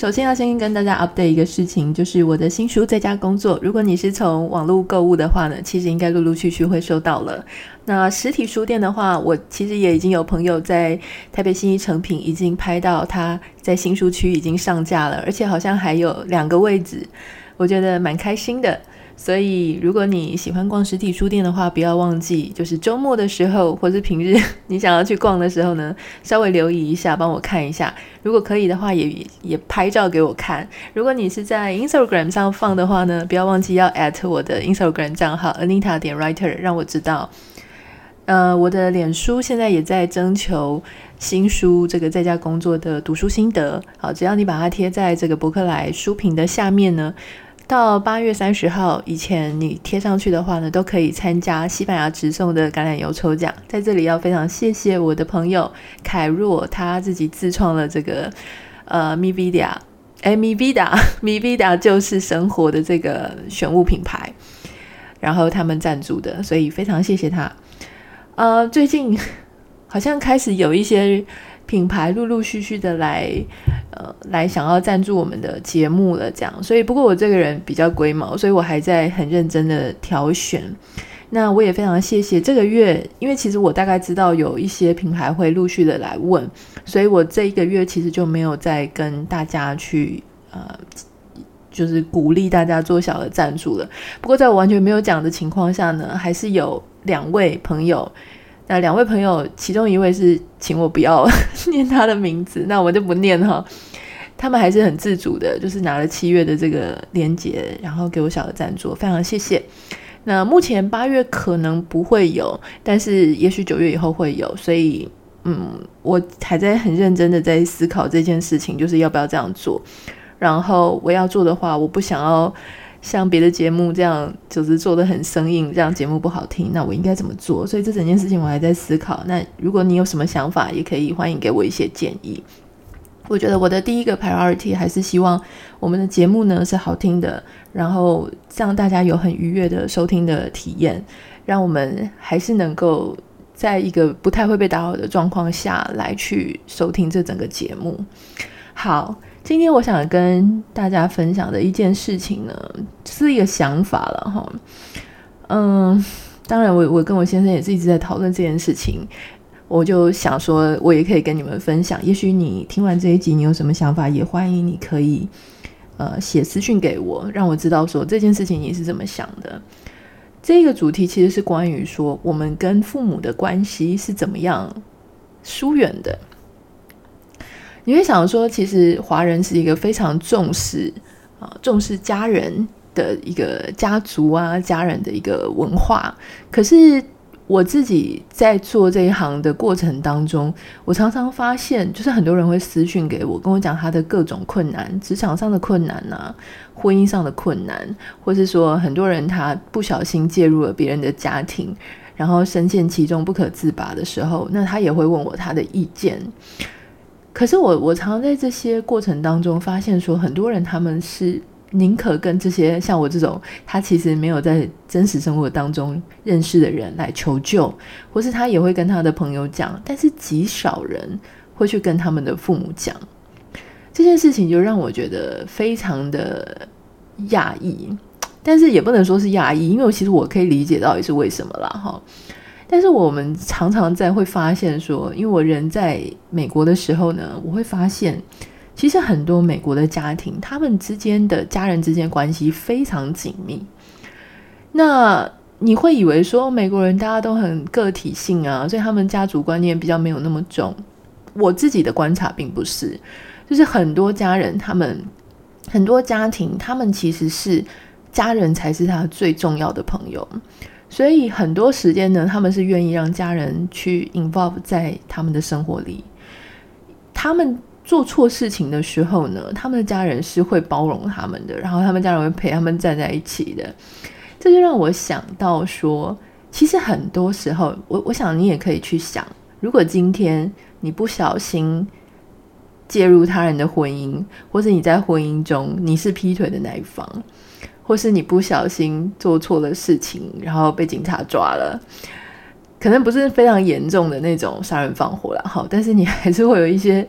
首先要先跟大家 update 一个事情，就是我的新书在家工作。如果你是从网络购物的话呢，其实应该陆陆续续会收到了。那实体书店的话，我其实也已经有朋友在台北新一诚品已经拍到他在新书区已经上架了，而且好像还有两个位置，我觉得蛮开心的。所以如果你喜欢逛实体书店的话，不要忘记，就是周末的时候或是平日你想要去逛的时候呢，稍微留意一下，帮我看一下。如果可以的话也，也也拍照给我看。如果你是在 Instagram 上放的话呢，不要忘记要 at 我的 Instagram 账号 Anita 点 Writer，让我知道。呃，我的脸书现在也在征求新书这个在家工作的读书心得。好，只要你把它贴在这个博客来书评的下面呢，到八月三十号以前你贴上去的话呢，都可以参加西班牙直送的橄榄油抽奖。在这里要非常谢谢我的朋友凯若，他自己自创了这个呃 Mi Vida，哎 Mi Vida，Mi Vida 就是生活的这个选物品牌，然后他们赞助的，所以非常谢谢他。呃，最近好像开始有一些品牌陆陆续续的来，呃，来想要赞助我们的节目了，这样。所以，不过我这个人比较龟毛，所以我还在很认真的挑选。那我也非常谢谢这个月，因为其实我大概知道有一些品牌会陆续的来问，所以我这一个月其实就没有再跟大家去呃，就是鼓励大家做小的赞助了。不过，在我完全没有讲的情况下呢，还是有。两位朋友，那两位朋友，其中一位是请我不要 念他的名字，那我就不念哈。他们还是很自主的，就是拿了七月的这个连结，然后给我小的赞助，非常谢谢。那目前八月可能不会有，但是也许九月以后会有，所以嗯，我还在很认真的在思考这件事情，就是要不要这样做。然后我要做的话，我不想要。像别的节目这样，就是做得很生硬，这样节目不好听。那我应该怎么做？所以这整件事情我还在思考。那如果你有什么想法，也可以欢迎给我一些建议。我觉得我的第一个 priority 还是希望我们的节目呢是好听的，然后让大家有很愉悦的收听的体验，让我们还是能够在一个不太会被打扰的状况下来去收听这整个节目。好。今天我想跟大家分享的一件事情呢，是一个想法了哈。嗯，当然我我跟我先生也是一直在讨论这件事情，我就想说，我也可以跟你们分享。也许你听完这一集，你有什么想法，也欢迎你可以呃写私讯给我，让我知道说这件事情你是怎么想的。这个主题其实是关于说我们跟父母的关系是怎么样疏远的。你会想说，其实华人是一个非常重视啊，重视家人的一个家族啊，家人的一个文化。可是我自己在做这一行的过程当中，我常常发现，就是很多人会私讯给我，跟我讲他的各种困难，职场上的困难啊，婚姻上的困难，或是说很多人他不小心介入了别人的家庭，然后深陷其中不可自拔的时候，那他也会问我他的意见。可是我我常常在这些过程当中发现说，很多人他们是宁可跟这些像我这种他其实没有在真实生活当中认识的人来求救，或是他也会跟他的朋友讲，但是极少人会去跟他们的父母讲。这件事情就让我觉得非常的讶异，但是也不能说是讶异，因为其实我可以理解到底是为什么啦哈。但是我们常常在会发现说，因为我人在美国的时候呢，我会发现，其实很多美国的家庭，他们之间的家人之间关系非常紧密。那你会以为说美国人大家都很个体性啊，所以他们家族观念比较没有那么重。我自己的观察并不是，就是很多家人，他们很多家庭，他们其实是家人才是他最重要的朋友。所以很多时间呢，他们是愿意让家人去 involve 在他们的生活里。他们做错事情的时候呢，他们的家人是会包容他们的，然后他们家人会陪他们站在一起的。这就让我想到说，其实很多时候，我我想你也可以去想，如果今天你不小心介入他人的婚姻，或是你在婚姻中你是劈腿的那一方，或是你不小心做错了事情，然后被警察抓了，可能不是非常严重的那种杀人放火了，好，但是你还是会有一些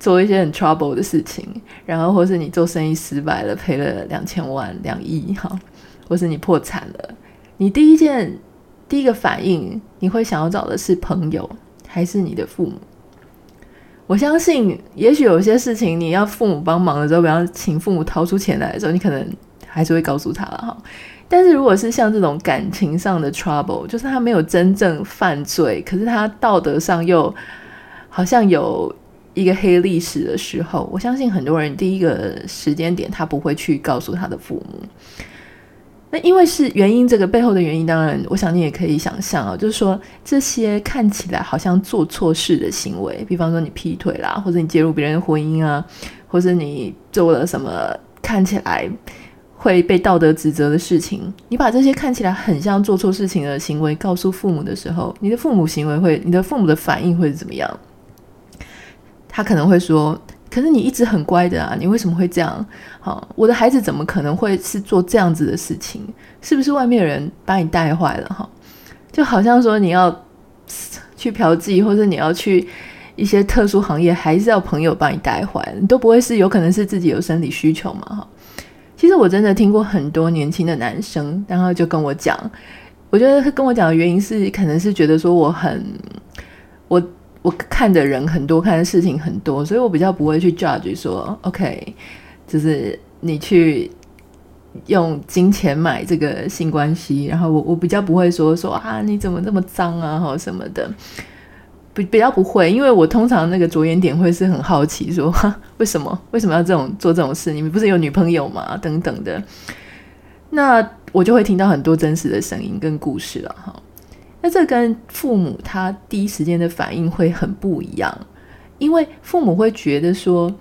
做一些很 trouble 的事情，然后或是你做生意失败了，赔了两千万、两亿，哈，或是你破产了，你第一件。第一个反应，你会想要找的是朋友还是你的父母？我相信，也许有些事情你要父母帮忙的时候，比方请父母掏出钱来的时候，你可能还是会告诉他了哈。但是如果是像这种感情上的 trouble，就是他没有真正犯罪，可是他道德上又好像有一个黑历史的时候，我相信很多人第一个时间点他不会去告诉他的父母。那因为是原因，这个背后的原因，当然，我想你也可以想象啊，就是说这些看起来好像做错事的行为，比方说你劈腿啦，或者你介入别人的婚姻啊，或者你做了什么看起来会被道德指责的事情，你把这些看起来很像做错事情的行为告诉父母的时候，你的父母行为会，你的父母的反应会是怎么样？他可能会说。可是你一直很乖的啊，你为什么会这样？好，我的孩子怎么可能会是做这样子的事情？是不是外面的人把你带坏了？哈，就好像说你要去嫖妓，或者你要去一些特殊行业，还是要朋友把你带坏？你都不会是有可能是自己有生理需求嘛？哈，其实我真的听过很多年轻的男生，然后就跟我讲，我觉得跟我讲的原因是，可能是觉得说我很我。我看的人很多，看的事情很多，所以我比较不会去 judge 说，OK，就是你去用金钱买这个性关系，然后我我比较不会说说啊，你怎么这么脏啊，或什么的，比比较不会，因为我通常那个着眼点会是很好奇说，说为什么为什么要这种做这种事？你们不是有女朋友吗？等等的，那我就会听到很多真实的声音跟故事了，哈。那这跟父母他第一时间的反应会很不一样，因为父母会觉得说，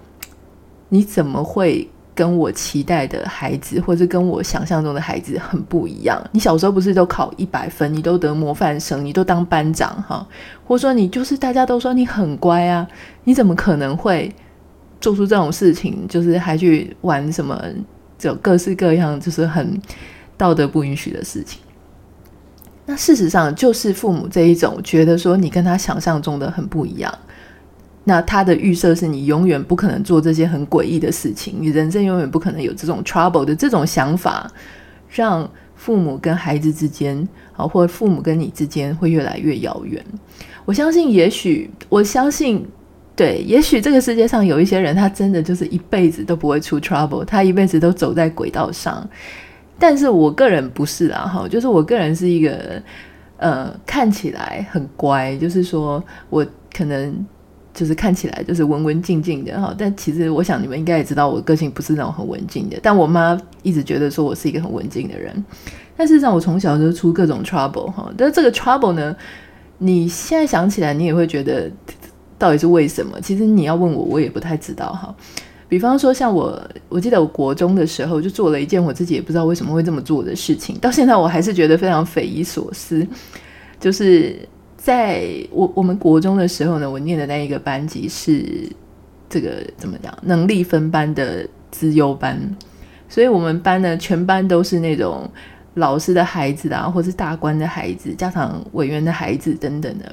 你怎么会跟我期待的孩子，或者跟我想象中的孩子很不一样？你小时候不是都考一百分，你都得模范生，你都当班长哈，或者说你就是大家都说你很乖啊，你怎么可能会做出这种事情？就是还去玩什么，就各式各样，就是很道德不允许的事情。那事实上，就是父母这一种觉得说你跟他想象中的很不一样，那他的预设是你永远不可能做这些很诡异的事情，你人生永远不可能有这种 trouble 的这种想法，让父母跟孩子之间，啊，或父母跟你之间会越来越遥远。我相信，也许我相信，对，也许这个世界上有一些人，他真的就是一辈子都不会出 trouble，他一辈子都走在轨道上。但是我个人不是啦，哈，就是我个人是一个，呃，看起来很乖，就是说我可能就是看起来就是文文静静的哈，但其实我想你们应该也知道，我个性不是那种很文静的。但我妈一直觉得说我是一个很文静的人，但事实上我从小就出各种 trouble 哈。但这个 trouble 呢，你现在想起来，你也会觉得到底是为什么？其实你要问我，我也不太知道哈。比方说，像我，我记得我国中的时候就做了一件我自己也不知道为什么会这么做的事情，到现在我还是觉得非常匪夷所思。就是在我我们国中的时候呢，我念的那一个班级是这个怎么讲，能力分班的资优班，所以我们班呢，全班都是那种老师的孩子啊，或是大官的孩子、家长委员的孩子等等的。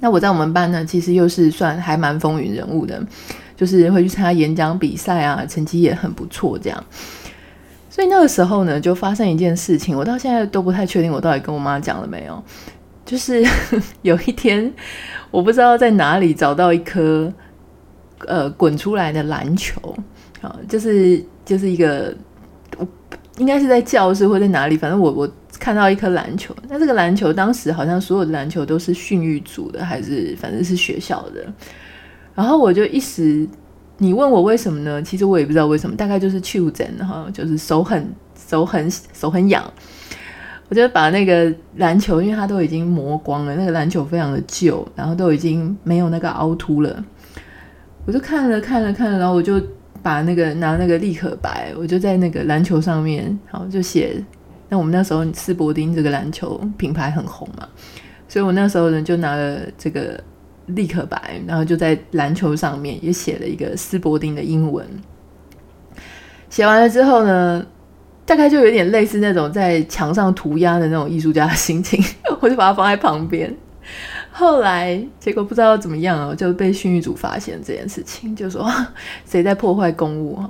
那我在我们班呢，其实又是算还蛮风云人物的。就是会去参加演讲比赛啊，成绩也很不错，这样。所以那个时候呢，就发生一件事情，我到现在都不太确定我到底跟我妈讲了没有。就是 有一天，我不知道在哪里找到一颗呃滚出来的篮球啊，就是就是一个我，应该是在教室或在哪里，反正我我看到一颗篮球。那这个篮球当时好像所有的篮球都是训育组的，还是反正是学校的。然后我就一时，你问我为什么呢？其实我也不知道为什么，大概就是手疹哈，就是手很手很手很痒。我就把那个篮球，因为它都已经磨光了，那个篮球非常的旧，然后都已经没有那个凹凸了。我就看了看了看了，然后我就把那个拿那个立可白，我就在那个篮球上面，好就写。那我们那时候斯伯丁这个篮球品牌很红嘛，所以我那时候呢就拿了这个。立可白，然后就在篮球上面也写了一个斯伯丁的英文。写完了之后呢，大概就有点类似那种在墙上涂鸦的那种艺术家的心情，我就把它放在旁边。后来结果不知道怎么样啊，就被训育组发现这件事情，就说 谁在破坏公物？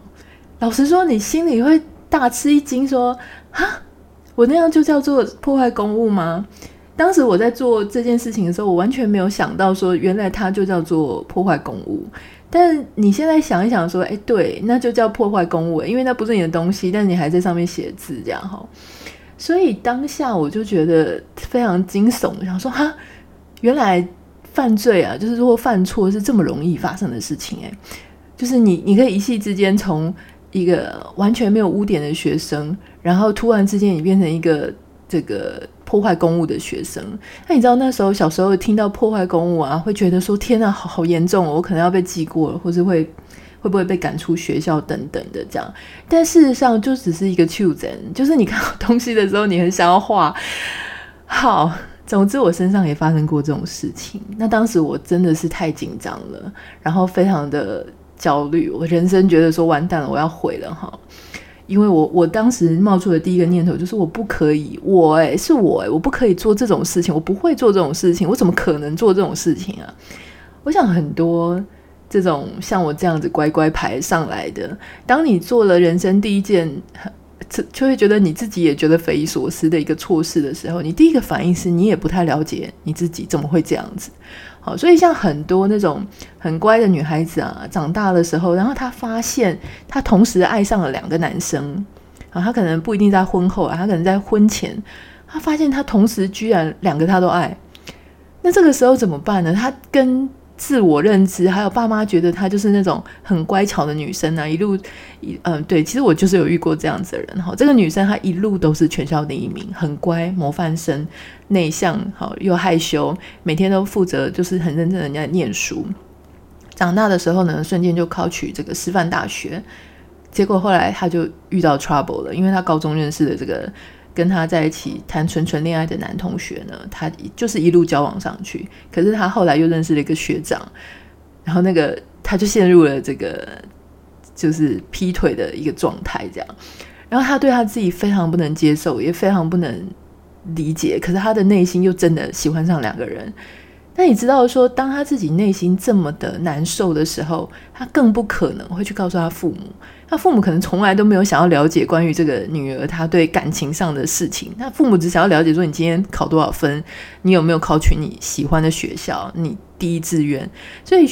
老实说，你心里会大吃一惊，说啊，我那样就叫做破坏公物吗？当时我在做这件事情的时候，我完全没有想到说，原来它就叫做破坏公物。但你现在想一想，说，哎，对，那就叫破坏公物，因为那不是你的东西，但你还在上面写字，这样哈。所以当下我就觉得非常惊悚，想说，哈，原来犯罪啊，就是说犯错是这么容易发生的事情，哎，就是你，你可以一夕之间从一个完全没有污点的学生，然后突然之间你变成一个这个。破坏公物的学生，那你知道那时候小时候听到破坏公物啊，会觉得说天啊，好好严重哦，我可能要被记过了，或是会会不会被赶出学校等等的这样。但事实上就只是一个 children，，就是你看到东西的时候，你很想要画。好，总之我身上也发生过这种事情。那当时我真的是太紧张了，然后非常的焦虑，我人生觉得说完蛋了，我要毁了哈。因为我我当时冒出的第一个念头就是我不可以，我诶，是我诶，我不可以做这种事情，我不会做这种事情，我怎么可能做这种事情啊？我想很多这种像我这样子乖乖牌上来的，当你做了人生第一件，就会觉得你自己也觉得匪夷所思的一个错事的时候，你第一个反应是你也不太了解你自己怎么会这样子。好，所以像很多那种很乖的女孩子啊，长大的时候，然后她发现她同时爱上了两个男生啊，她可能不一定在婚后啊，她可能在婚前，她发现她同时居然两个她都爱，那这个时候怎么办呢？她跟自我认知，还有爸妈觉得她就是那种很乖巧的女生啊，一路一嗯，对，其实我就是有遇过这样子的人哈。这个女生她一路都是全校第一名，很乖，模范生，内向，好又害羞，每天都负责就是很认真的人家念书。长大的时候呢，瞬间就考取这个师范大学，结果后来她就遇到 trouble 了，因为她高中认识的这个。跟他在一起谈纯纯恋爱的男同学呢，他就是一路交往上去。可是他后来又认识了一个学长，然后那个他就陷入了这个就是劈腿的一个状态，这样。然后他对他自己非常不能接受，也非常不能理解。可是他的内心又真的喜欢上两个人。那你知道说，当他自己内心这么的难受的时候，他更不可能会去告诉他父母。他父母可能从来都没有想要了解关于这个女儿她对感情上的事情。那父母只想要了解说，你今天考多少分，你有没有考取你喜欢的学校，你第一志愿。所以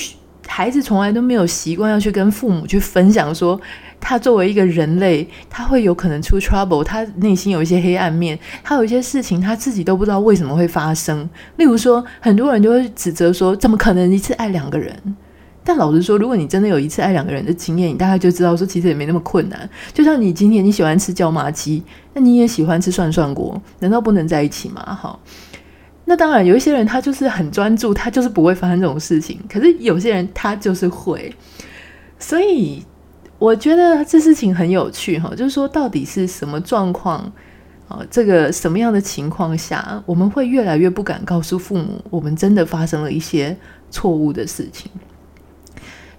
孩子从来都没有习惯要去跟父母去分享说。他作为一个人类，他会有可能出 trouble，他内心有一些黑暗面，他有一些事情他自己都不知道为什么会发生。例如说，很多人就会指责说，怎么可能一次爱两个人？但老实说，如果你真的有一次爱两个人的经验，你大概就知道说，其实也没那么困难。就像你今天你喜欢吃椒麻鸡，那你也喜欢吃涮涮锅，难道不能在一起吗？哈，那当然有一些人他就是很专注，他就是不会发生这种事情。可是有些人他就是会，所以。我觉得这事情很有趣哈，就是说到底是什么状况啊？这个什么样的情况下，我们会越来越不敢告诉父母，我们真的发生了一些错误的事情。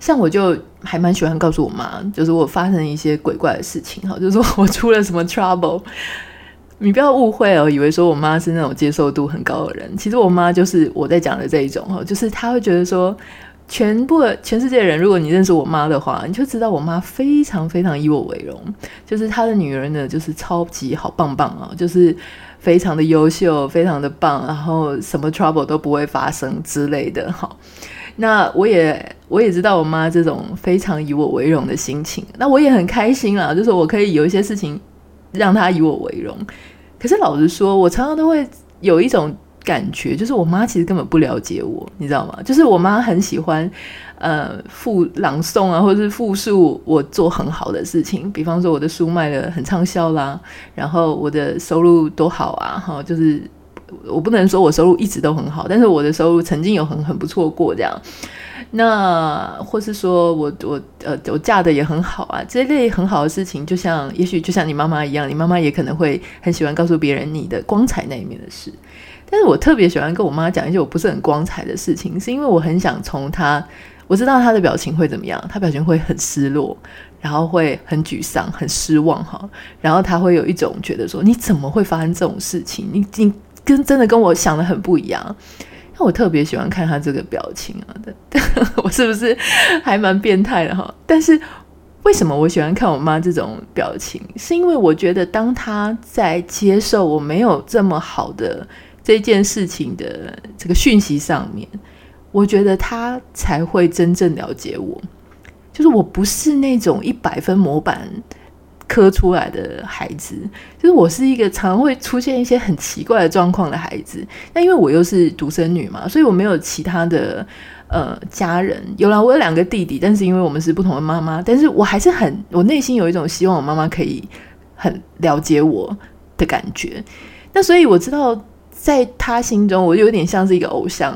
像我就还蛮喜欢告诉我妈，就是我发生一些鬼怪的事情哈，就是说我出了什么 trouble，你不要误会哦，以为说我妈是那种接受度很高的人，其实我妈就是我在讲的这一种哈，就是她会觉得说。全部全世界人，如果你认识我妈的话，你就知道我妈非常非常以我为荣。就是她的女儿呢，就是超级好棒棒啊，就是非常的优秀，非常的棒，然后什么 trouble 都不会发生之类的。好，那我也我也知道我妈这种非常以我为荣的心情，那我也很开心啊，就是我可以有一些事情让她以我为荣。可是老实说，我常常都会有一种。感觉就是我妈其实根本不了解我，你知道吗？就是我妈很喜欢，呃，复朗诵啊，或者是复述我做很好的事情。比方说我的书卖的很畅销啦，然后我的收入多好啊，哈，就是我不能说我收入一直都很好，但是我的收入曾经有很很不错过这样。那或是说我我呃我嫁的也很好啊，这类很好的事情，就像也许就像你妈妈一样，你妈妈也可能会很喜欢告诉别人你的光彩那一面的事。但是我特别喜欢跟我妈讲一些我不是很光彩的事情，是因为我很想从她，我知道她的表情会怎么样，她表情会很失落，然后会很沮丧、很失望哈，然后她会有一种觉得说，你怎么会发生这种事情？你你跟真的跟我想的很不一样。那我特别喜欢看他这个表情啊，我是不是还蛮变态的哈？但是。为什么我喜欢看我妈这种表情？是因为我觉得，当她在接受我没有这么好的这件事情的这个讯息上面，我觉得她才会真正了解我。就是我不是那种一百分模板磕出来的孩子，就是我是一个常会出现一些很奇怪的状况的孩子。那因为我又是独生女嘛，所以我没有其他的。呃，家人有了，我有两个弟弟，但是因为我们是不同的妈妈，但是我还是很，我内心有一种希望我妈妈可以很了解我的感觉。那所以我知道，在他心中，我有点像是一个偶像。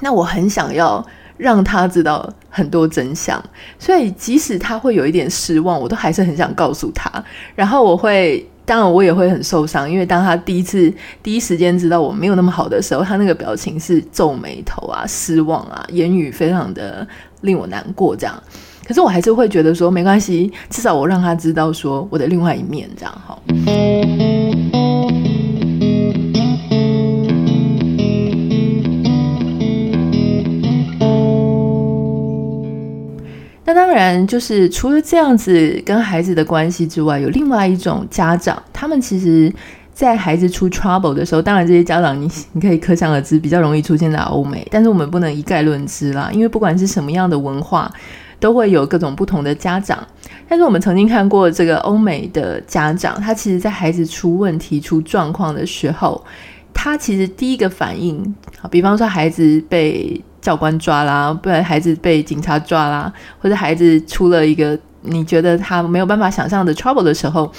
那我很想要让他知道很多真相，所以即使他会有一点失望，我都还是很想告诉他。然后我会。当然，我也会很受伤，因为当他第一次第一时间知道我没有那么好的时候，他那个表情是皱眉头啊、失望啊，言语非常的令我难过。这样，可是我还是会觉得说没关系，至少我让他知道说我的另外一面，这样哈。那当然，就是除了这样子跟孩子的关系之外，有另外一种家长，他们其实，在孩子出 trouble 的时候，当然这些家长你你可以可想而知，比较容易出现在欧美。但是我们不能一概论之啦，因为不管是什么样的文化，都会有各种不同的家长。但是我们曾经看过这个欧美的家长，他其实在孩子出问题、出状况的时候，他其实第一个反应，好，比方说孩子被。教官抓啦，不然孩子被警察抓啦，或者孩子出了一个你觉得他没有办法想象的 trouble 的时候，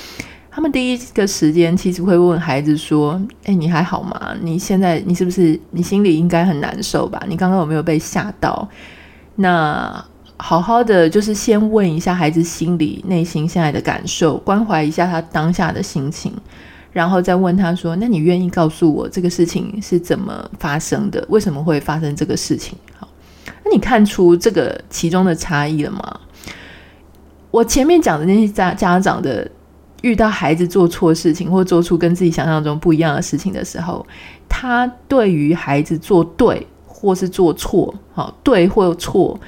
他们第一个时间其实会问孩子说：“诶，你还好吗？你现在你是不是你心里应该很难受吧？你刚刚有没有被吓到？那好好的就是先问一下孩子心里内心现在的感受，关怀一下他当下的心情。”然后再问他说：“那你愿意告诉我这个事情是怎么发生的？为什么会发生这个事情？”好，那你看出这个其中的差异了吗？我前面讲的那些家家长的遇到孩子做错事情，或做出跟自己想象中不一样的事情的时候，他对于孩子做对或是做错，好，对或错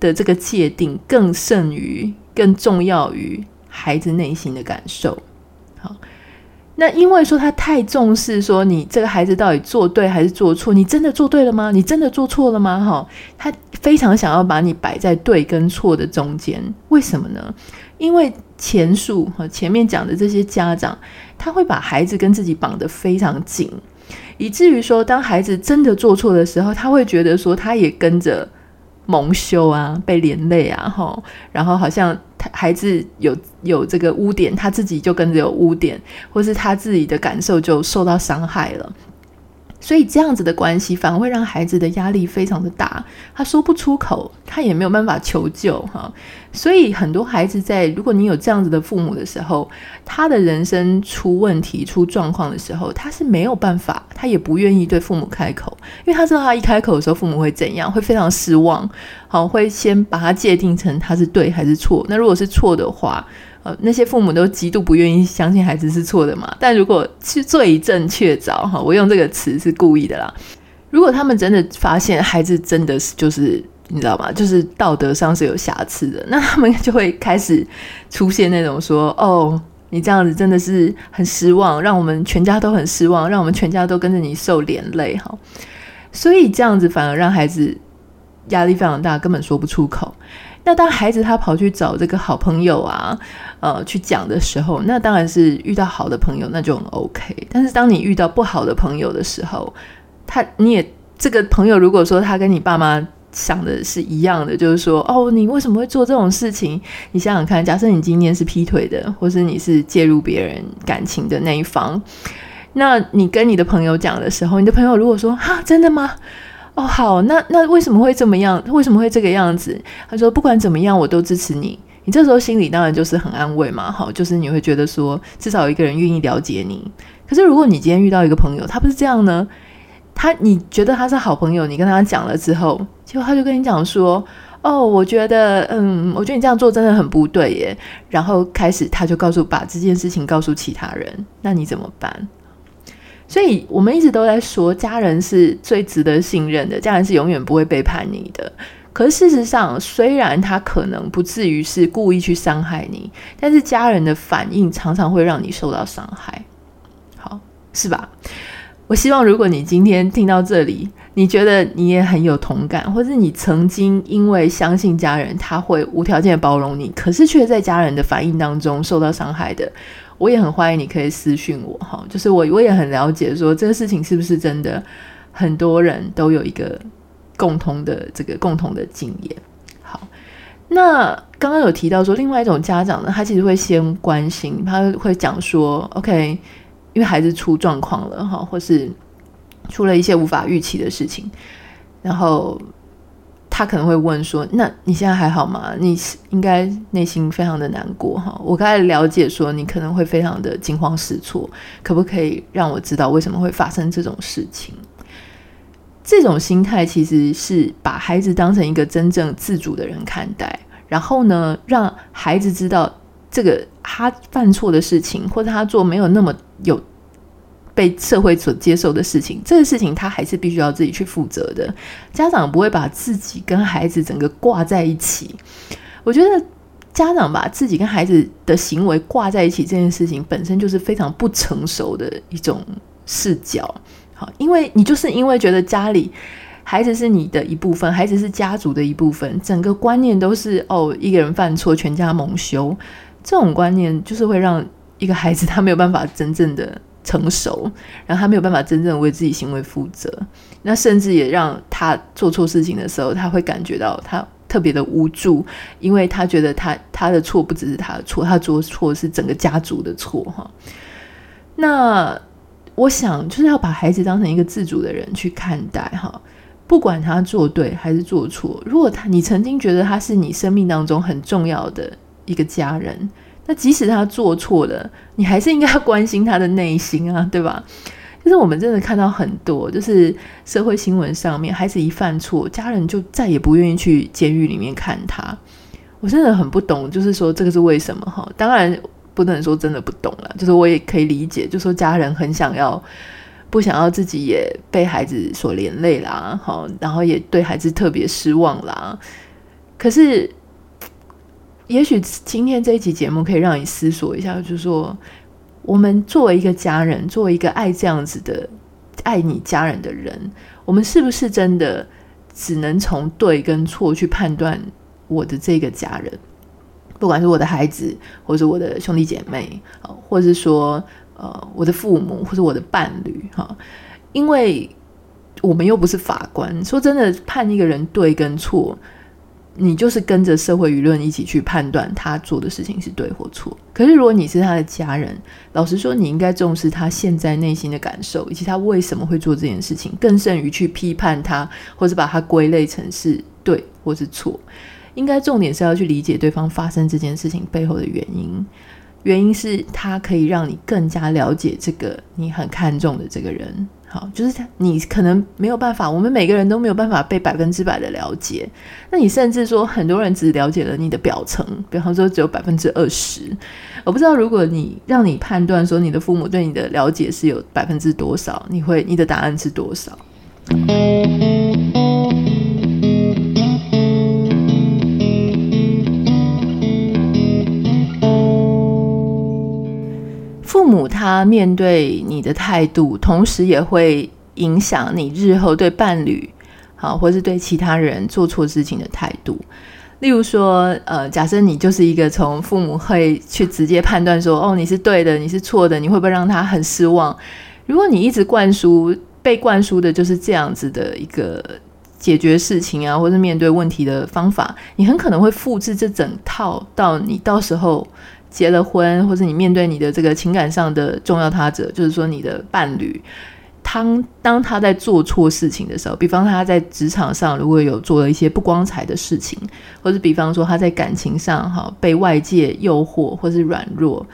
的这个界定，更胜于、更重要于孩子内心的感受。好。那因为说他太重视说你这个孩子到底做对还是做错，你真的做对了吗？你真的做错了吗？哈，他非常想要把你摆在对跟错的中间，为什么呢？因为前述和前面讲的这些家长，他会把孩子跟自己绑得非常紧，以至于说当孩子真的做错的时候，他会觉得说他也跟着。蒙羞啊，被连累啊，吼，然后好像他孩子有有这个污点，他自己就跟着有污点，或是他自己的感受就受到伤害了。所以这样子的关系反而会让孩子的压力非常的大，他说不出口，他也没有办法求救哈。所以很多孩子在如果你有这样子的父母的时候，他的人生出问题、出状况的时候，他是没有办法，他也不愿意对父母开口，因为他知道他一开口的时候，父母会怎样，会非常失望，好，会先把他界定成他是对还是错。那如果是错的话，那些父母都极度不愿意相信孩子是错的嘛。但如果是罪证确凿，哈，我用这个词是故意的啦。如果他们真的发现孩子真的是就是你知道吗？就是道德上是有瑕疵的，那他们 就会开始出现那种说：“哦，你这样子真的是很失望，让我们全家都很失望，让我们全家都跟着你受连累。”哈，所以这样子反而让孩子压力非常大，根本说不出口。那当孩子他跑去找这个好朋友啊，呃，去讲的时候，那当然是遇到好的朋友，那就 OK。但是当你遇到不好的朋友的时候，他你也这个朋友，如果说他跟你爸妈想的是一样的，就是说，哦，你为什么会做这种事情？你想想看，假设你今天是劈腿的，或是你是介入别人感情的那一方，那你跟你的朋友讲的时候，你的朋友如果说，哈，真的吗？哦，好，那那为什么会这么样？为什么会这个样子？他说不管怎么样，我都支持你。你这时候心里当然就是很安慰嘛，好，就是你会觉得说至少有一个人愿意了解你。可是如果你今天遇到一个朋友，他不是这样呢？他你觉得他是好朋友，你跟他讲了之后，结果他就跟你讲说：“哦，我觉得，嗯，我觉得你这样做真的很不对耶。”然后开始他就告诉把这件事情告诉其他人，那你怎么办？所以我们一直都在说，家人是最值得信任的，家人是永远不会背叛你的。可是事实上，虽然他可能不至于是故意去伤害你，但是家人的反应常常会让你受到伤害，好，是吧？我希望如果你今天听到这里，你觉得你也很有同感，或者你曾经因为相信家人，他会无条件包容你，可是却在家人的反应当中受到伤害的。我也很欢迎你可以私讯我哈，就是我我也很了解说这个事情是不是真的，很多人都有一个共同的这个共同的经验。好，那刚刚有提到说另外一种家长呢，他其实会先关心，他会讲说，OK，因为孩子出状况了哈，或是出了一些无法预期的事情，然后。他可能会问说：“那你现在还好吗？你应该内心非常的难过哈。我刚才了解说你可能会非常的惊慌失措，可不可以让我知道为什么会发生这种事情？这种心态其实是把孩子当成一个真正自主的人看待，然后呢，让孩子知道这个他犯错的事情，或者他做没有那么有。”被社会所接受的事情，这个事情他还是必须要自己去负责的。家长不会把自己跟孩子整个挂在一起。我觉得家长把自己跟孩子的行为挂在一起这件事情，本身就是非常不成熟的一种视角。好，因为你就是因为觉得家里孩子是你的一部分，孩子是家族的一部分，整个观念都是哦，一个人犯错，全家蒙羞。这种观念就是会让一个孩子他没有办法真正的。成熟，然后他没有办法真正为自己行为负责，那甚至也让他做错事情的时候，他会感觉到他特别的无助，因为他觉得他他的错不只是他的错，他做错是整个家族的错哈。那我想就是要把孩子当成一个自主的人去看待哈，不管他做对还是做错，如果他你曾经觉得他是你生命当中很重要的一个家人。那即使他做错了，你还是应该要关心他的内心啊，对吧？就是我们真的看到很多，就是社会新闻上面，孩子一犯错，家人就再也不愿意去监狱里面看他。我真的很不懂，就是说这个是为什么哈？当然不能说真的不懂了，就是我也可以理解，就说家人很想要，不想要自己也被孩子所连累啦，好，然后也对孩子特别失望啦。可是。也许今天这一集节目可以让你思索一下，就是说，我们作为一个家人，作为一个爱这样子的爱你家人的人，我们是不是真的只能从对跟错去判断我的这个家人？不管是我的孩子，或者我的兄弟姐妹，或者是说呃我的父母，或者我的伴侣，哈，因为我们又不是法官，说真的，判一个人对跟错。你就是跟着社会舆论一起去判断他做的事情是对或错。可是如果你是他的家人，老实说，你应该重视他现在内心的感受，以及他为什么会做这件事情，更胜于去批判他，或者把他归类成是对或是错。应该重点是要去理解对方发生这件事情背后的原因。原因是他可以让你更加了解这个你很看重的这个人。好，就是，你可能没有办法，我们每个人都没有办法被百分之百的了解。那你甚至说，很多人只了解了你的表层，比方说只有百分之二十。我不知道，如果你让你判断说你的父母对你的了解是有百分之多少，你会你的答案是多少？母他面对你的态度，同时也会影响你日后对伴侣，好，或是对其他人做错事情的态度。例如说，呃，假设你就是一个从父母会去直接判断说，哦，你是对的，你是错的，你会不会让他很失望？如果你一直灌输，被灌输的就是这样子的一个解决事情啊，或是面对问题的方法，你很可能会复制这整套到你到时候。结了婚，或者你面对你的这个情感上的重要他者，就是说你的伴侣，当当他在做错事情的时候，比方他在职场上如果有做了一些不光彩的事情，或者比方说他在感情上哈被外界诱惑或是软弱，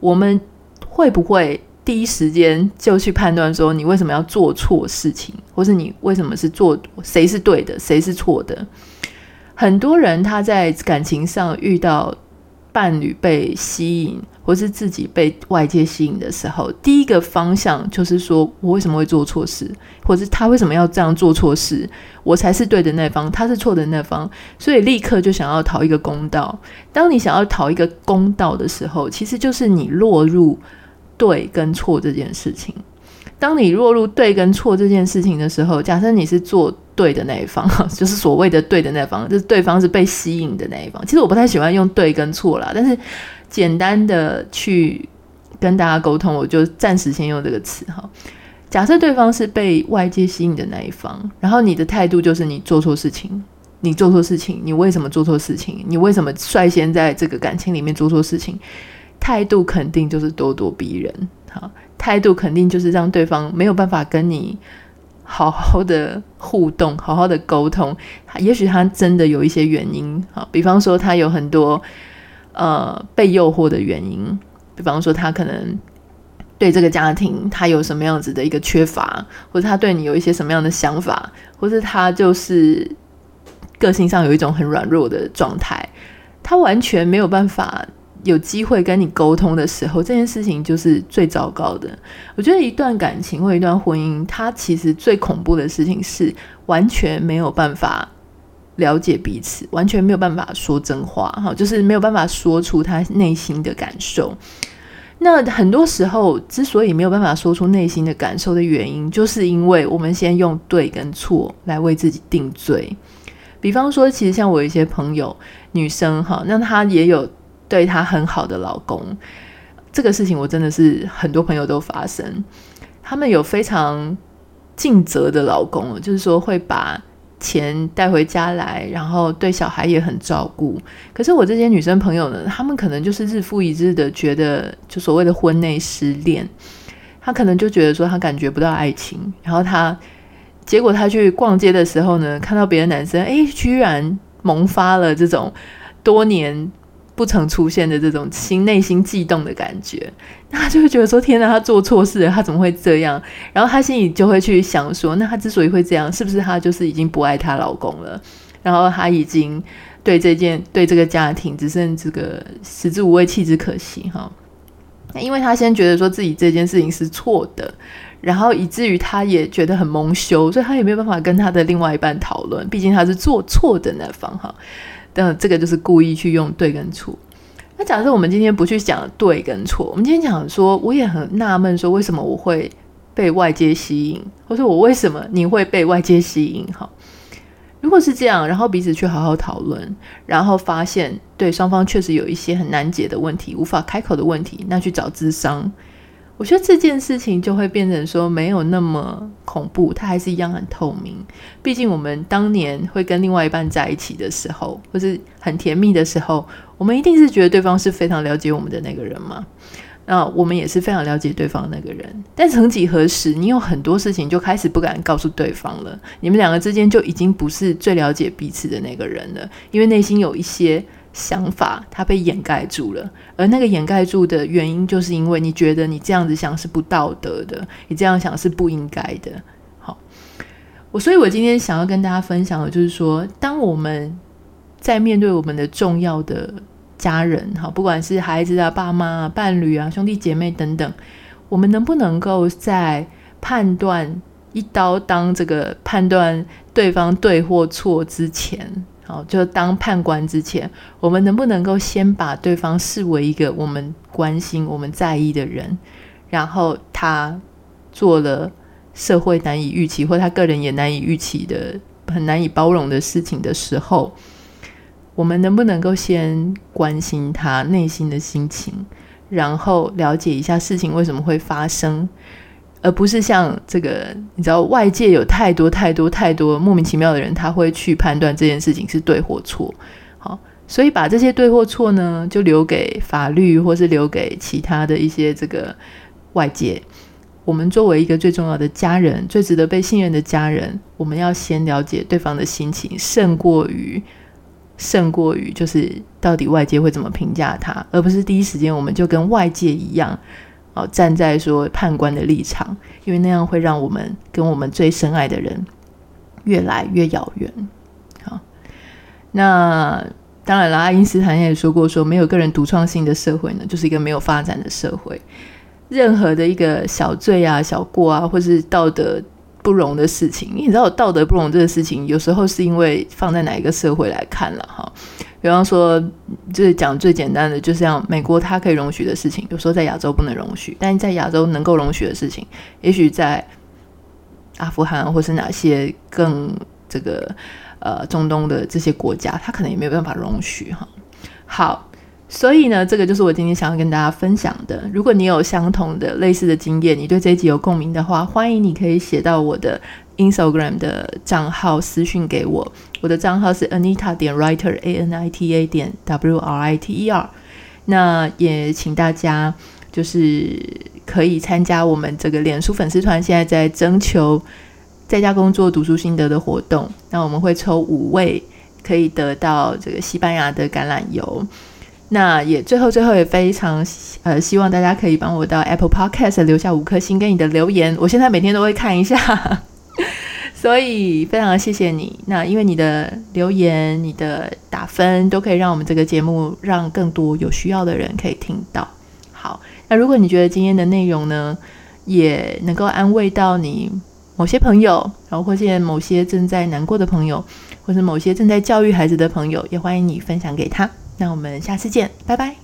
我们会不会第一时间就去判断说你为什么要做错事情，或是你为什么是做谁是对的，谁是错的。很多人他在感情上遇到伴侣被吸引，或是自己被外界吸引的时候，第一个方向就是说我为什么会做错事，或是他为什么要这样做错事，我才是对的那方，他是错的那方，所以立刻就想要讨一个公道。当你想要讨一个公道的时候，其实就是你落入。对跟错这件事情，当你落入对跟错这件事情的时候，假设你是做对的那一方，就是所谓的对的那一方，就是对方是被吸引的那一方。其实我不太喜欢用对跟错啦，但是简单的去跟大家沟通，我就暂时先用这个词哈。假设对方是被外界吸引的那一方，然后你的态度就是你做错事情，你做错事情，你为什么做错事情？你为什么率先在这个感情里面做错事情？态度肯定就是咄咄逼人，好，态度肯定就是让对方没有办法跟你好好的互动，好好的沟通。也许他真的有一些原因，好，比方说他有很多呃被诱惑的原因，比方说他可能对这个家庭他有什么样子的一个缺乏，或者他对你有一些什么样的想法，或者他就是个性上有一种很软弱的状态，他完全没有办法。有机会跟你沟通的时候，这件事情就是最糟糕的。我觉得一段感情或一段婚姻，它其实最恐怖的事情是完全没有办法了解彼此，完全没有办法说真话，哈，就是没有办法说出他内心的感受。那很多时候，之所以没有办法说出内心的感受的原因，就是因为我们先用对跟错来为自己定罪。比方说，其实像我一些朋友，女生哈，那她也有。对她很好的老公，这个事情我真的是很多朋友都发生。他们有非常尽责的老公，就是说会把钱带回家来，然后对小孩也很照顾。可是我这些女生朋友呢，他们可能就是日复一日的觉得，就所谓的婚内失恋。他可能就觉得说他感觉不到爱情，然后他结果他去逛街的时候呢，看到别的男生，哎，居然萌发了这种多年。不曾出现的这种心内心悸动的感觉，那 他就会觉得说：“天哪，他做错事了，他怎么会这样？”然后他心里就会去想说：“那他之所以会这样，是不是他就是已经不爱她老公了？然后他已经对这件对这个家庭只剩这个食之无味，弃之可惜。”哈，那因为他先觉得说自己这件事情是错的，然后以至于他也觉得很蒙羞，所以他也没有办法跟他的另外一半讨论，毕竟他是做错的那方。哈。但这个就是故意去用对跟错。那假设我们今天不去讲对跟错，我们今天讲说，我也很纳闷，说为什么我会被外界吸引，或者我为什么你会被外界吸引？哈，如果是这样，然后彼此去好好讨论，然后发现对双方确实有一些很难解的问题，无法开口的问题，那去找智商。我觉得这件事情就会变成说没有那么恐怖，它还是一样很透明。毕竟我们当年会跟另外一半在一起的时候，或是很甜蜜的时候，我们一定是觉得对方是非常了解我们的那个人嘛。那我们也是非常了解对方那个人。但曾几何时，你有很多事情就开始不敢告诉对方了。你们两个之间就已经不是最了解彼此的那个人了，因为内心有一些。想法它被掩盖住了，而那个掩盖住的原因，就是因为你觉得你这样子想是不道德的，你这样想是不应该的。好，我所以，我今天想要跟大家分享的，就是说，当我们在面对我们的重要的家人，哈，不管是孩子啊、爸妈啊、伴侣啊、兄弟姐妹等等，我们能不能够在判断一刀当这个判断对方对或错之前，好，就当判官之前，我们能不能够先把对方视为一个我们关心、我们在意的人，然后他做了社会难以预期，或他个人也难以预期的、很难以包容的事情的时候，我们能不能够先关心他内心的心情，然后了解一下事情为什么会发生？而不是像这个，你知道，外界有太多太多太多莫名其妙的人，他会去判断这件事情是对或错。好，所以把这些对或错呢，就留给法律，或是留给其他的一些这个外界。我们作为一个最重要的家人，最值得被信任的家人，我们要先了解对方的心情，胜过于胜过于就是到底外界会怎么评价他，而不是第一时间我们就跟外界一样。哦，站在说判官的立场，因为那样会让我们跟我们最深爱的人越来越遥远。好，那当然了，爱因斯坦也说过说，没有个人独创性的社会呢，就是一个没有发展的社会。任何的一个小罪啊、小过啊，或是道德不容的事情，你知道，道德不容这个事情，有时候是因为放在哪一个社会来看了哈。比方说，就是讲最简单的，就像美国它可以容许的事情，有时候在亚洲不能容许；但在亚洲能够容许的事情，也许在阿富汗或是哪些更这个呃中东的这些国家，它可能也没有办法容许哈。好，所以呢，这个就是我今天想要跟大家分享的。如果你有相同的类似的经验，你对这一集有共鸣的话，欢迎你可以写到我的。Instagram 的账号私讯给我，我的账号是 Anita 点 Writer A N I T A 点 W R I T E R。那也请大家就是可以参加我们这个脸书粉丝团，现在在征求在家工作读书心得的活动。那我们会抽五位，可以得到这个西班牙的橄榄油。那也最后最后也非常呃希望大家可以帮我到 Apple Podcast 留下五颗星跟你的留言，我现在每天都会看一下。所以非常谢谢你。那因为你的留言、你的打分，都可以让我们这个节目让更多有需要的人可以听到。好，那如果你觉得今天的内容呢，也能够安慰到你某些朋友，然后或是某些正在难过的朋友，或是某些正在教育孩子的朋友，也欢迎你分享给他。那我们下次见，拜拜。